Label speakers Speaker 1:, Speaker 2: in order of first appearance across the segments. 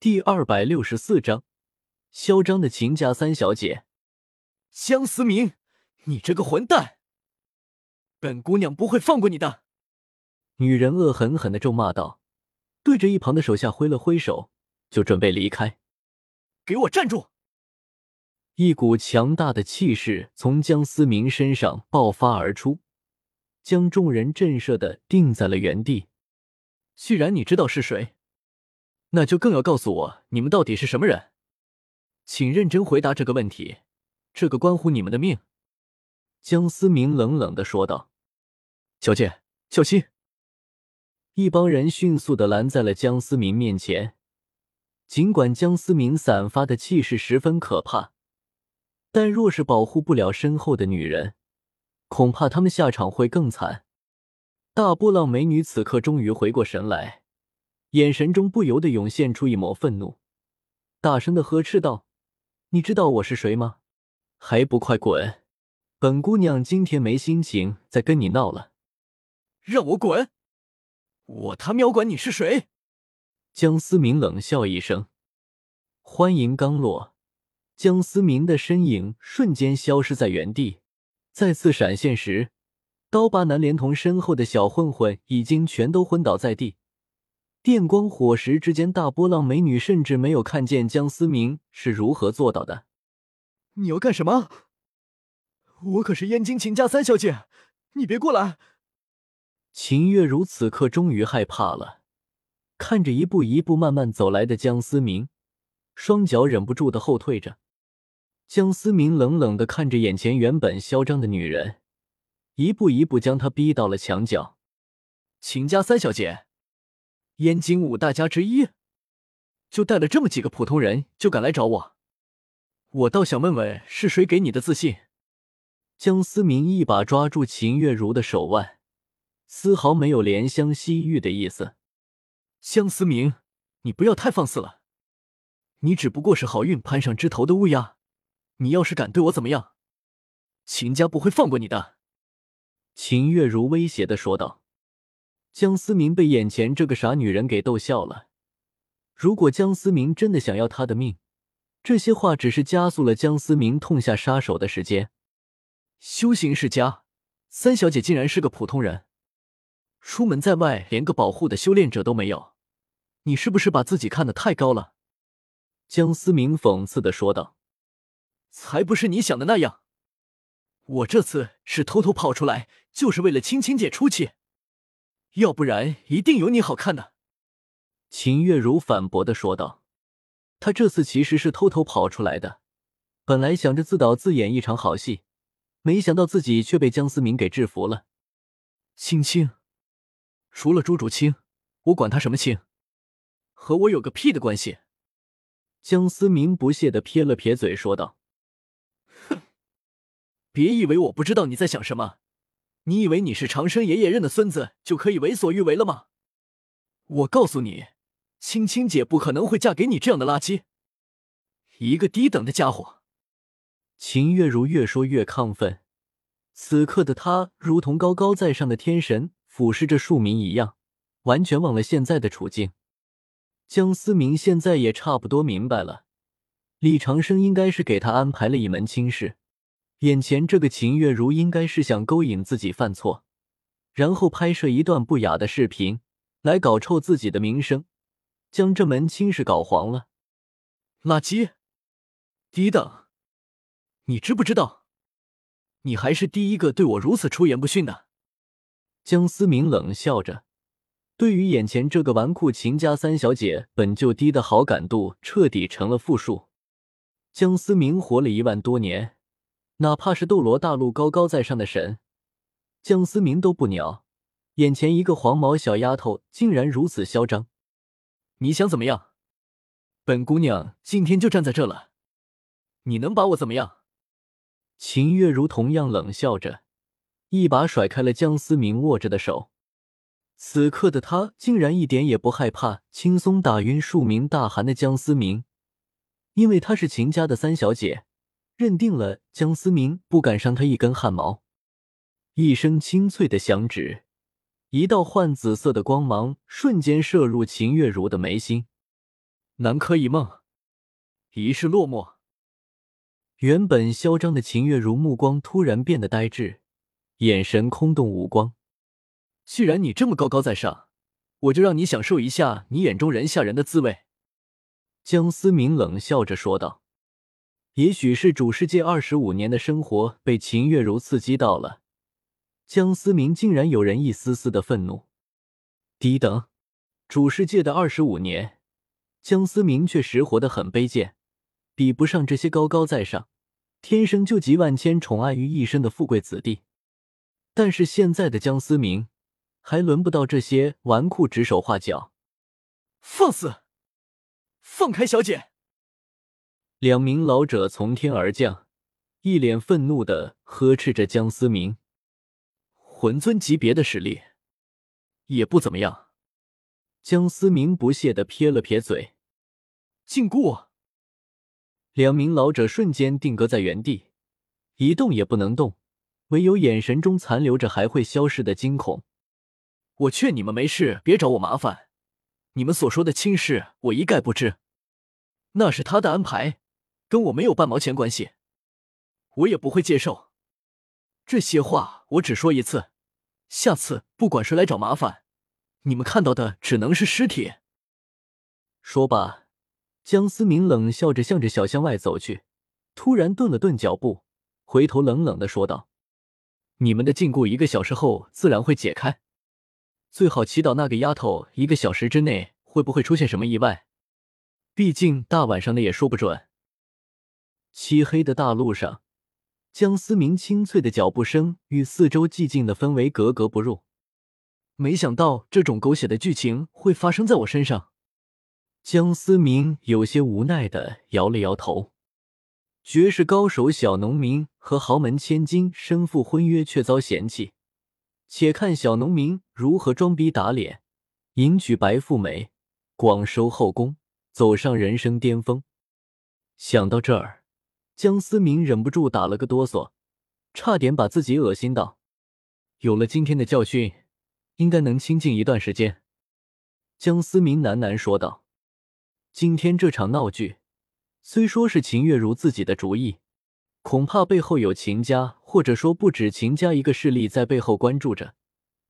Speaker 1: 第二百六十四章，嚣张的秦家三小姐，
Speaker 2: 江思明，你这个混蛋！本姑娘不会放过你的！
Speaker 1: 女人恶狠狠的咒骂道，对着一旁的手下挥了挥手，就准备离开。
Speaker 2: 给我站住！
Speaker 1: 一股强大的气势从江思明身上爆发而出，将众人震慑的定在了原地。
Speaker 2: 既然你知道是谁。那就更要告诉我，你们到底是什么人？请认真回答这个问题，这个关乎你们的命。”
Speaker 1: 江思明冷冷的说道。
Speaker 2: “小姐，小心！”
Speaker 1: 一帮人迅速的拦在了江思明面前。尽管江思明散发的气势十分可怕，但若是保护不了身后的女人，恐怕他们下场会更惨。大波浪美女此刻终于回过神来。眼神中不由得涌现出一抹愤怒，大声的呵斥道：“你知道我是谁吗？还不快滚！本姑娘今天没心情再跟你闹了，
Speaker 2: 让我滚！我他喵管你是谁！”
Speaker 1: 江思明冷笑一声，欢迎刚落，江思明的身影瞬间消失在原地，再次闪现时，刀疤男连同身后的小混混已经全都昏倒在地。电光火石之间，大波浪美女甚至没有看见江思明是如何做到的。
Speaker 2: 你要干什么？我可是燕京秦家三小姐，你别过来！
Speaker 1: 秦月如此刻终于害怕了，看着一步一步慢慢走来的江思明，双脚忍不住的后退着。江思明冷冷的看着眼前原本嚣张的女人，一步一步将她逼到了墙角。
Speaker 2: 秦家三小姐。燕京五大家之一，就带了这么几个普通人就敢来找我，我倒想问问是谁给你的自信？
Speaker 1: 江思明一把抓住秦月如的手腕，丝毫没有怜香惜玉的意思。
Speaker 2: 江思明，你不要太放肆了，你只不过是好运攀上枝头的乌鸦，你要是敢对我怎么样，秦家不会放过你的。
Speaker 1: 秦月如威胁的说道。江思明被眼前这个傻女人给逗笑了。如果江思明真的想要他的命，这些话只是加速了江思明痛下杀手的时间。
Speaker 2: 修行世家三小姐竟然是个普通人，出门在外连个保护的修炼者都没有，你是不是把自己看得太高了？
Speaker 1: 江思明讽刺的说道：“
Speaker 2: 才不是你想的那样，我这次是偷偷跑出来，就是为了青青姐出气。”要不然一定有你好看的。”
Speaker 1: 秦月如反驳的说道。他这次其实是偷偷跑出来的，本来想着自导自演一场好戏，没想到自己却被江思明给制服了。
Speaker 2: 青青，除了朱竹清，我管他什么青，和我有个屁的关系。
Speaker 1: 江思明不屑的撇了撇嘴说道：“
Speaker 2: 哼，别以为我不知道你在想什么。”你以为你是长生爷爷认的孙子就可以为所欲为了吗？我告诉你，青青姐不可能会嫁给你这样的垃圾，一个低等的家伙。
Speaker 1: 秦月如越说越亢奋，此刻的她如同高高在上的天神俯视着庶民一样，完全忘了现在的处境。江思明现在也差不多明白了，李长生应该是给他安排了一门亲事。眼前这个秦月如应该是想勾引自己犯错，然后拍摄一段不雅的视频来搞臭自己的名声，将这门亲事搞黄了。
Speaker 2: 垃圾，低等，你知不知道？你还是第一个对我如此出言不逊的。
Speaker 1: 江思明冷笑着，对于眼前这个纨绔秦家三小姐本就低的好感度彻底成了负数。江思明活了一万多年。哪怕是斗罗大陆高高在上的神江思明都不鸟，眼前一个黄毛小丫头竟然如此嚣张，
Speaker 2: 你想怎么样？本姑娘今天就站在这了，你能把我怎么样？
Speaker 1: 秦月如同样冷笑着，一把甩开了江思明握着的手。此刻的她竟然一点也不害怕，轻松打晕数名大寒的江思明，因为她是秦家的三小姐。认定了江思明不敢伤他一根汗毛。一声清脆的响指，一道幻紫色的光芒瞬间射入秦月如的眉心。
Speaker 2: 南柯一梦，一世落寞。
Speaker 1: 原本嚣张的秦月如目光突然变得呆滞，眼神空洞无光。
Speaker 2: 既然你这么高高在上，我就让你享受一下你眼中人下人的滋味。”
Speaker 1: 江思明冷笑着说道。也许是主世界二十五年的生活被秦月如刺激到了，江思明竟然有人一丝丝的愤怒。低等，主世界的二十五年，江思明确实活得很卑贱，比不上这些高高在上、天生就集万千宠爱于一身的富贵子弟。但是现在的江思明，还轮不到这些纨绔指手画脚。
Speaker 2: 放肆！放开小姐！
Speaker 1: 两名老者从天而降，一脸愤怒的呵斥着江思明。
Speaker 2: 魂尊级别的实力，也不怎么样。
Speaker 1: 江思明不屑的撇了撇嘴。
Speaker 2: 禁锢！
Speaker 1: 两名老者瞬间定格在原地，一动也不能动，唯有眼神中残留着还会消失的惊恐。
Speaker 2: 我劝你们没事别找我麻烦，你们所说的亲事，我一概不知，那是他的安排。跟我没有半毛钱关系，我也不会接受。这些话我只说一次，下次不管谁来找麻烦，你们看到的只能是尸体。
Speaker 1: 说罢，江思明冷笑着向着小巷外走去，突然顿了顿脚步，回头冷冷的说道：“你们的禁锢一个小时后自然会解开，最好祈祷那个丫头一个小时之内会不会出现什么意外，毕竟大晚上的也说不准。”漆黑的大路上，江思明清脆的脚步声与四周寂静的氛围格格不入。
Speaker 2: 没想到这种狗血的剧情会发生在我身上。
Speaker 1: 江思明有些无奈的摇了摇头。绝世高手小农民和豪门千金身负婚约却遭嫌弃，且看小农民如何装逼打脸，迎娶白富美，广收后宫，走上人生巅峰。想到这儿。江思明忍不住打了个哆嗦，差点把自己恶心到。有了今天的教训，应该能清静一段时间。江思明喃喃说道：“今天这场闹剧，虽说是秦月如自己的主意，恐怕背后有秦家，或者说不止秦家一个势力在背后关注着，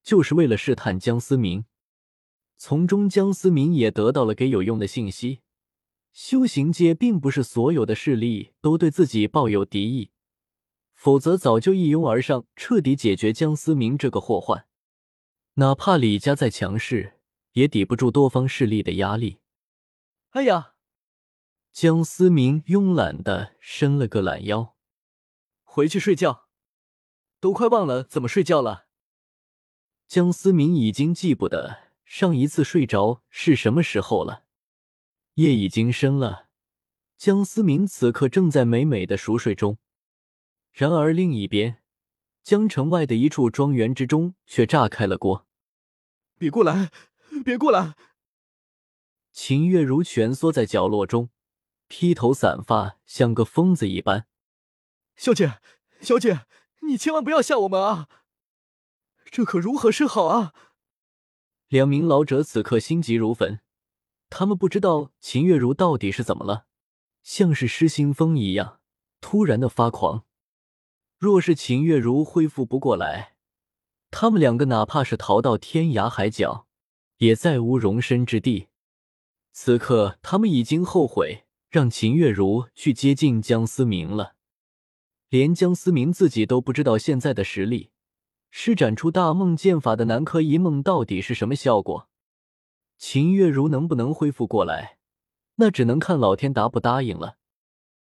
Speaker 1: 就是为了试探江思明。从中，江思明也得到了给有用的信息。”修行界并不是所有的势力都对自己抱有敌意，否则早就一拥而上，彻底解决江思明这个祸患。哪怕李家再强势，也抵不住多方势力的压力。
Speaker 2: 哎呀，
Speaker 1: 江思明慵懒的伸了个懒腰，
Speaker 2: 回去睡觉，都快忘了怎么睡觉了。
Speaker 1: 江思明已经记不得上一次睡着是什么时候了。夜已经深了，江思明此刻正在美美的熟睡中。然而另一边，江城外的一处庄园之中却炸开了锅。
Speaker 2: 别过来，别过来！
Speaker 1: 秦月如蜷缩在角落中，披头散发，像个疯子一般。
Speaker 2: 小姐，小姐，你千万不要吓我们啊！这可如何是好啊？
Speaker 1: 两名老者此刻心急如焚。他们不知道秦月如到底是怎么了，像是失心疯一样，突然的发狂。若是秦月如恢复不过来，他们两个哪怕是逃到天涯海角，也再无容身之地。此刻，他们已经后悔让秦月如去接近江思明了。连江思明自己都不知道现在的实力，施展出大梦剑法的南柯一梦到底是什么效果。秦月如能不能恢复过来，那只能看老天答不答应了。